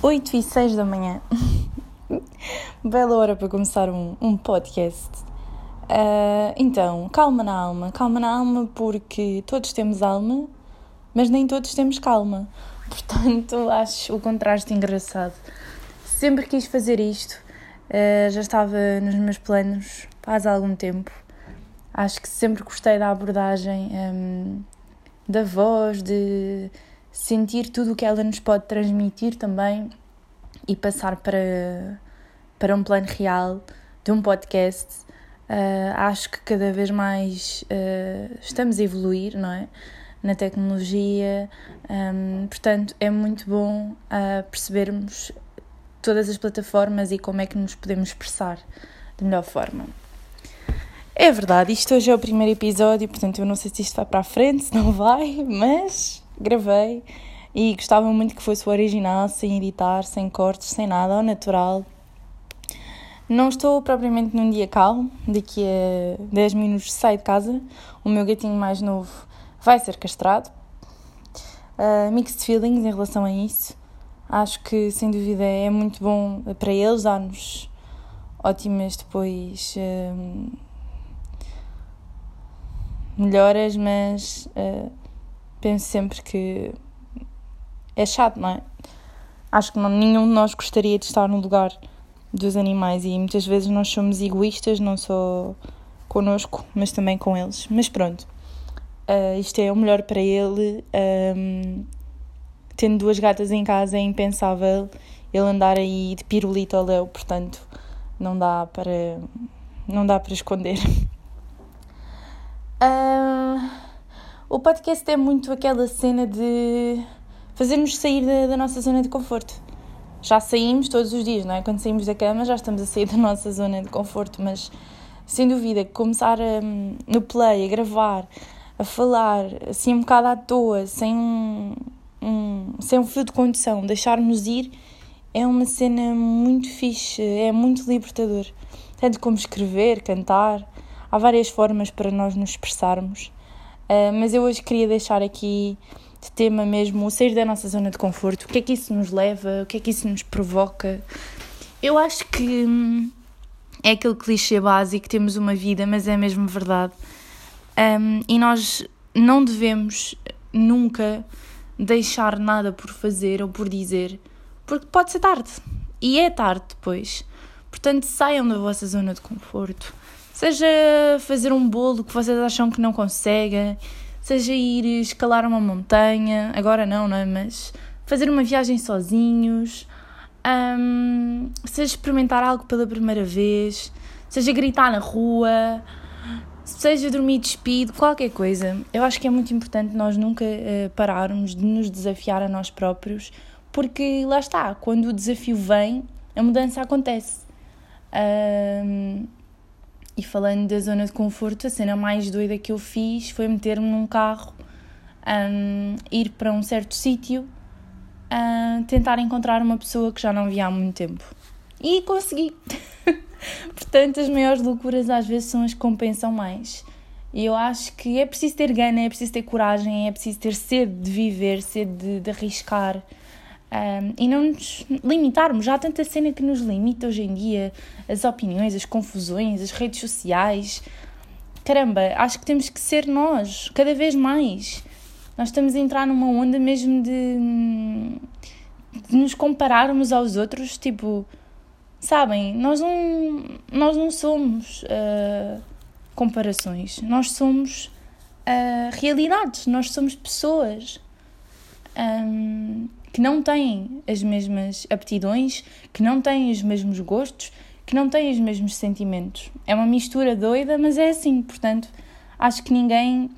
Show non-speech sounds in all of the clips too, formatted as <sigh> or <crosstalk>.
8 e 6 da manhã. <laughs> Bela hora para começar um, um podcast. Uh, então, calma na alma. Calma na alma porque todos temos alma, mas nem todos temos calma. <laughs> Portanto, acho o contraste engraçado. Sempre quis fazer isto. Uh, já estava nos meus planos faz algum tempo. Acho que sempre gostei da abordagem um, da voz, de sentir tudo o que ela nos pode transmitir também e passar para, para um plano real de um podcast. Uh, acho que cada vez mais uh, estamos a evoluir, não é? Na tecnologia, um, portanto, é muito bom uh, percebermos todas as plataformas e como é que nos podemos expressar de melhor forma. É verdade, isto hoje é o primeiro episódio, portanto eu não sei se isto vai para a frente, se não vai, mas gravei e gostava muito que fosse o original, sem editar, sem cortes, sem nada, ao natural. Não estou propriamente num dia calmo, daqui a 10 minutos saio de casa, o meu gatinho mais novo vai ser castrado. Uh, mixed feelings em relação a isso. Acho que sem dúvida é muito bom para eles, dá-nos ótimas depois. Uh, melhoras, mas uh, penso sempre que é chato, não é? Acho que não, nenhum de nós gostaria de estar no lugar dos animais e muitas vezes nós somos egoístas, não só connosco, mas também com eles. Mas pronto, uh, isto é o melhor para ele. Um, tendo duas gatas em casa é impensável ele andar aí de pirulito ao léu, portanto não dá para não dá para esconder. Uh, <laughs> o podcast é muito aquela cena de fazermos sair da, da, nossa zona de conforto. Já saímos todos os dias, não é? Quando saímos da cama já estamos a sair da <laughs> nossa zona de conforto, mas sem dúvida começar a, no play, a gravar, a falar assim um bocado à toa, sem um, um, sem um fio de condução, deixarmos ir é uma cena muito fixe, é muito libertador. Tanto como escrever, cantar há várias formas para nós nos expressarmos, uh, mas eu hoje queria deixar aqui de tema mesmo o sair da nossa zona de conforto, o que é que isso nos leva, o que é que isso nos provoca. Eu acho que hum, é aquele clichê básico, temos uma vida, mas é mesmo verdade. Um, e nós não devemos nunca deixar nada por fazer ou por dizer, porque pode ser tarde. E é tarde depois. Portanto, saiam da vossa zona de conforto. Seja fazer um bolo que vocês acham que não conseguem, seja ir escalar uma montanha, agora não, não é? Mas fazer uma viagem sozinhos, um, seja experimentar algo pela primeira vez, seja gritar na rua, seja dormir despido, qualquer coisa. Eu acho que é muito importante nós nunca uh, pararmos de nos desafiar a nós próprios, porque lá está, quando o desafio vem, a mudança acontece. Um, e falando da zona de conforto, a cena mais doida que eu fiz foi meter-me num carro, um, ir para um certo sítio, um, tentar encontrar uma pessoa que já não via há muito tempo. E consegui! <laughs> Portanto, as maiores loucuras às vezes são as que compensam mais. E eu acho que é preciso ter gana, é preciso ter coragem, é preciso ter sede de viver, sede de, de arriscar. Um, e não nos limitarmos. Já há tanta cena que nos limita hoje em dia, as opiniões, as confusões, as redes sociais. Caramba, acho que temos que ser nós, cada vez mais. Nós estamos a entrar numa onda mesmo de, de nos compararmos aos outros, tipo, sabem, nós não, nós não somos uh, comparações, nós somos uh, realidades, nós somos pessoas. Um, que não têm as mesmas aptidões, que não têm os mesmos gostos, que não têm os mesmos sentimentos. É uma mistura doida, mas é assim. Portanto, acho que ninguém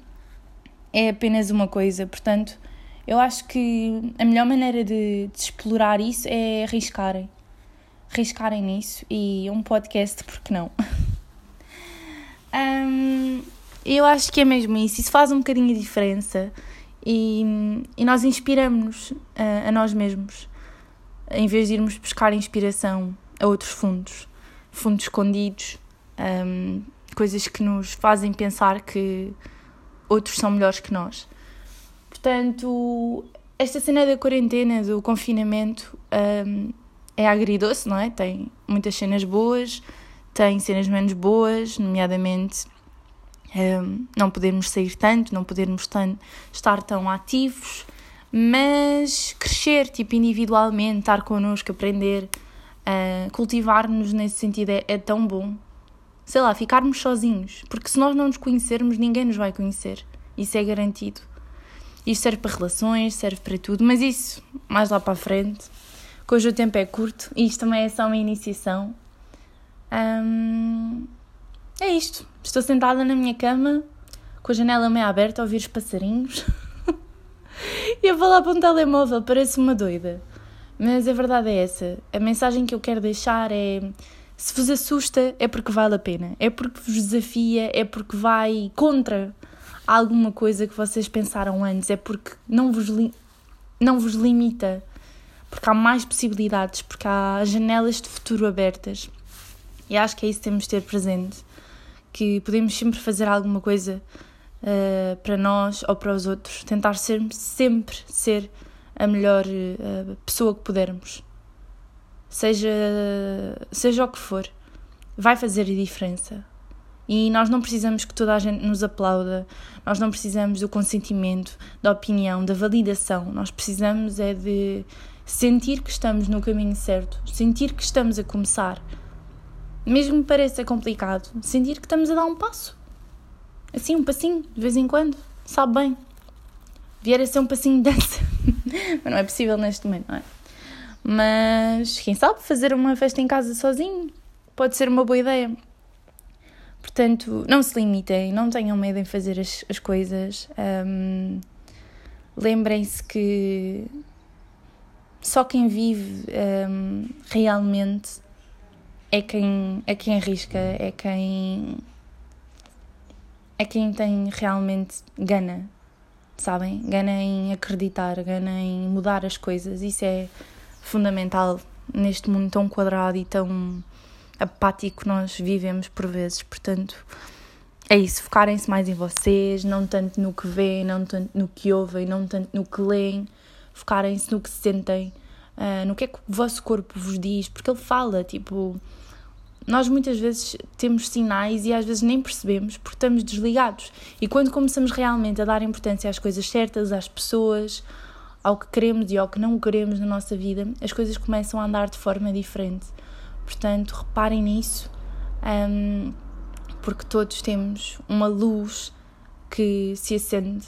é apenas uma coisa. Portanto, eu acho que a melhor maneira de, de explorar isso é arriscarem. Arriscarem nisso e um podcast, porque não? <laughs> um, eu acho que é mesmo isso. Isso faz um bocadinho de diferença e, e nós inspiramos-nos a, a, nós mesmos, em vez de irmos buscar inspiração a outros fundos, fundos escondidos, um, coisas que nos fazem pensar que outros são melhores que nós. Portanto, esta cena da quarentena, do confinamento, um, é agridoce, não é? Tem muitas cenas boas, tem cenas menos boas, nomeadamente um, não podermos sair tanto, não podermos tan estar tão ativos, mas crescer tipo individualmente, estar connosco, aprender, uh, cultivar-nos nesse sentido é, é tão bom. Sei lá, ficarmos sozinhos, porque se nós não nos conhecermos, ninguém nos vai conhecer. Isso é garantido. Isto serve para relações, serve para tudo, mas isso mais lá para a frente, que hoje o tempo é curto e isto também é só uma iniciação. Um, é isto. Estou sentada na minha cama, com a janela meio aberta, a ouvir os passarinhos <laughs> e a falar para um telemóvel, parece uma doida. Mas a verdade é essa. A mensagem que eu quero deixar é: se vos assusta, é porque vale a pena, é porque vos desafia, é porque vai contra alguma coisa que vocês pensaram antes, é porque não vos, não vos limita, porque há mais possibilidades, porque há janelas de futuro abertas. E acho que é isso que temos de ter presente, que podemos sempre fazer alguma coisa uh, para nós ou para os outros, tentar ser, sempre ser a melhor uh, pessoa que pudermos. Seja, seja o que for, vai fazer a diferença. E nós não precisamos que toda a gente nos aplauda, nós não precisamos do consentimento, da opinião, da validação. Nós precisamos é de sentir que estamos no caminho certo, sentir que estamos a começar. Mesmo que pareça complicado, sentir que estamos a dar um passo. Assim, um passinho, de vez em quando, sabe bem. Vier a ser um passinho de dança. <laughs> Mas não é possível neste momento, não é? Mas quem sabe fazer uma festa em casa sozinho pode ser uma boa ideia. Portanto, não se limitem, não tenham medo em fazer as, as coisas. Um, Lembrem-se que só quem vive um, realmente é quem, é quem arrisca, é quem, é quem tem realmente gana, sabem? Gana em acreditar, gana em mudar as coisas. Isso é fundamental neste mundo tão quadrado e tão apático que nós vivemos por vezes. Portanto, é isso, focarem-se mais em vocês, não tanto no que veem, não tanto no que ouvem, não tanto no que leem, focarem-se no que sentem, uh, no que é que o vosso corpo vos diz, porque ele fala, tipo. Nós muitas vezes temos sinais e às vezes nem percebemos porque estamos desligados. E quando começamos realmente a dar importância às coisas certas, às pessoas, ao que queremos e ao que não queremos na nossa vida, as coisas começam a andar de forma diferente. Portanto, reparem nisso, um, porque todos temos uma luz que se acende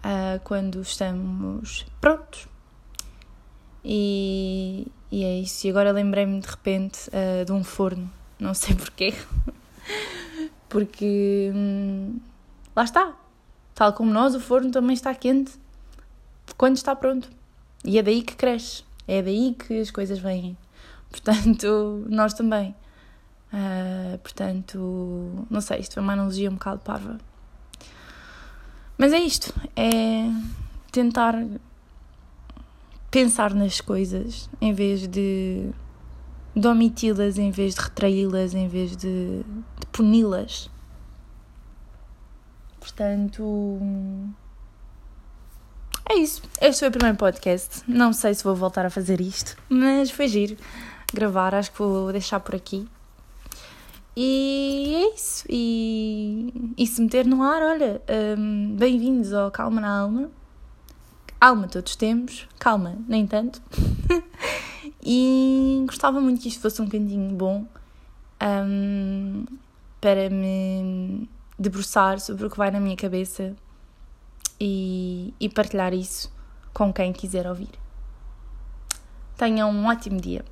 uh, quando estamos prontos. E, e, é isso. E agora lembrei-me de repente uh, de um forno, não sei porquê, porque hum, lá está. Tal como nós, o forno também está quente quando está pronto. E é daí que cresce, é daí que as coisas vêm. Portanto, <laughs> nós também. Uh, portanto, não sei, isto foi uma analogia um bocado parva. Mas é isto, é tentar pensar nas coisas em vez de, de omiti-las, em vez de retraí-las, em vez de, de puni-las. Portanto, é isso. Este foi o primeiro podcast. Não sei se vou voltar a fazer isto, mas foi giro gravar, acho que vou deixar por aqui. E é isso. E, e se meter no ar, olha, um, bem-vindos ao Calma na Alma. Alma todos temos, calma, nem tanto. <laughs> e gostava muito que isto fosse um cantinho bom um, para me debruçar sobre o que vai na minha cabeça e, e partilhar isso com quem quiser ouvir. Tenham um ótimo dia.